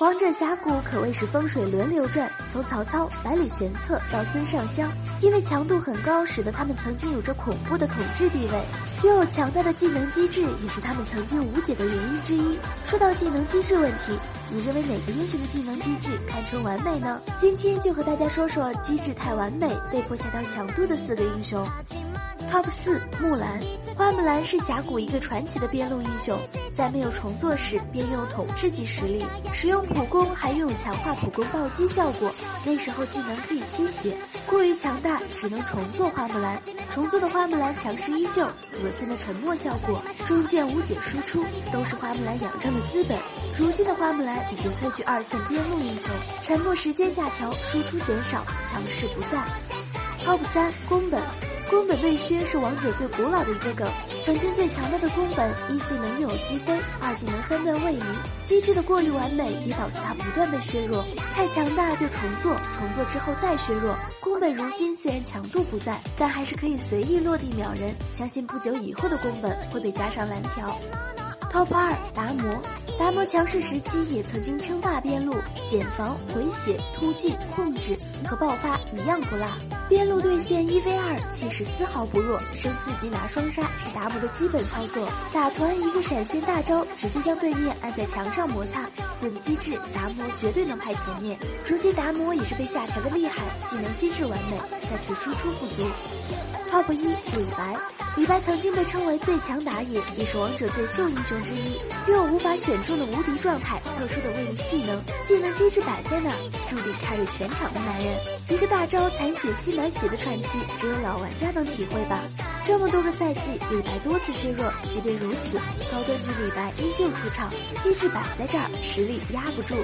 王者峡谷可谓是风水轮流转，从曹操、百里玄策到孙尚香，因为强度很高，使得他们曾经有着恐怖的统治地位。拥有强大的技能机制，也是他们曾经无解的原因之一。说到技能机制问题，你认为哪个英雄的技能机制堪称完美呢？今天就和大家说说机制太完美，被迫下调强度的四个英雄。Top 四木兰，花木兰是峡谷一个传奇的边路英雄，在没有重做时便拥有统治级实力，使用普攻还拥有强化普攻暴击效果。那时候技能可以吸血，过于强大只能重做花木兰。重做的花木兰强势依旧，恶心的沉默效果，中剑无解输出都是花木兰养成的资本。如今的花木兰已经退居二线边路英雄，沉默时间下调，输出减少，强势不在。Top 三宫本。宫本被削是王者最古老的一个梗，曾经最强大的宫本，一技能有击飞，二技能三段位移，机制的过于完美也导致他不断被削弱。太强大就重做，重做之后再削弱。宫本如今虽然强度不在，但还是可以随意落地秒人，相信不久以后的宫本会被加上蓝条。Top 二达摩，达摩强势时期也曾经称霸边路，减防、回血、突进、控制和爆发一样不落。边路对线一 v 二，气势丝毫不弱，升四级拿双杀是达摩的基本操作。打团一个闪现大招，直接将对面按在墙上摩擦。论机制，达摩绝对能排前面。如今达摩也是被下调的厉害，技能机制完美，但是输出不足。Top 一李白。李白曾经被称为最强打野，也是王者最秀英雄之一，拥有无法选中的无敌状态，特殊的位移技能，技能机制摆在那，注定 carry 全场的男人。一个大招残血吸满血的喘息，只有老玩家能体会吧。这么多个赛季，李白多次削弱，即便如此，高端级李白依旧出场，机制摆在这儿，实力压不住。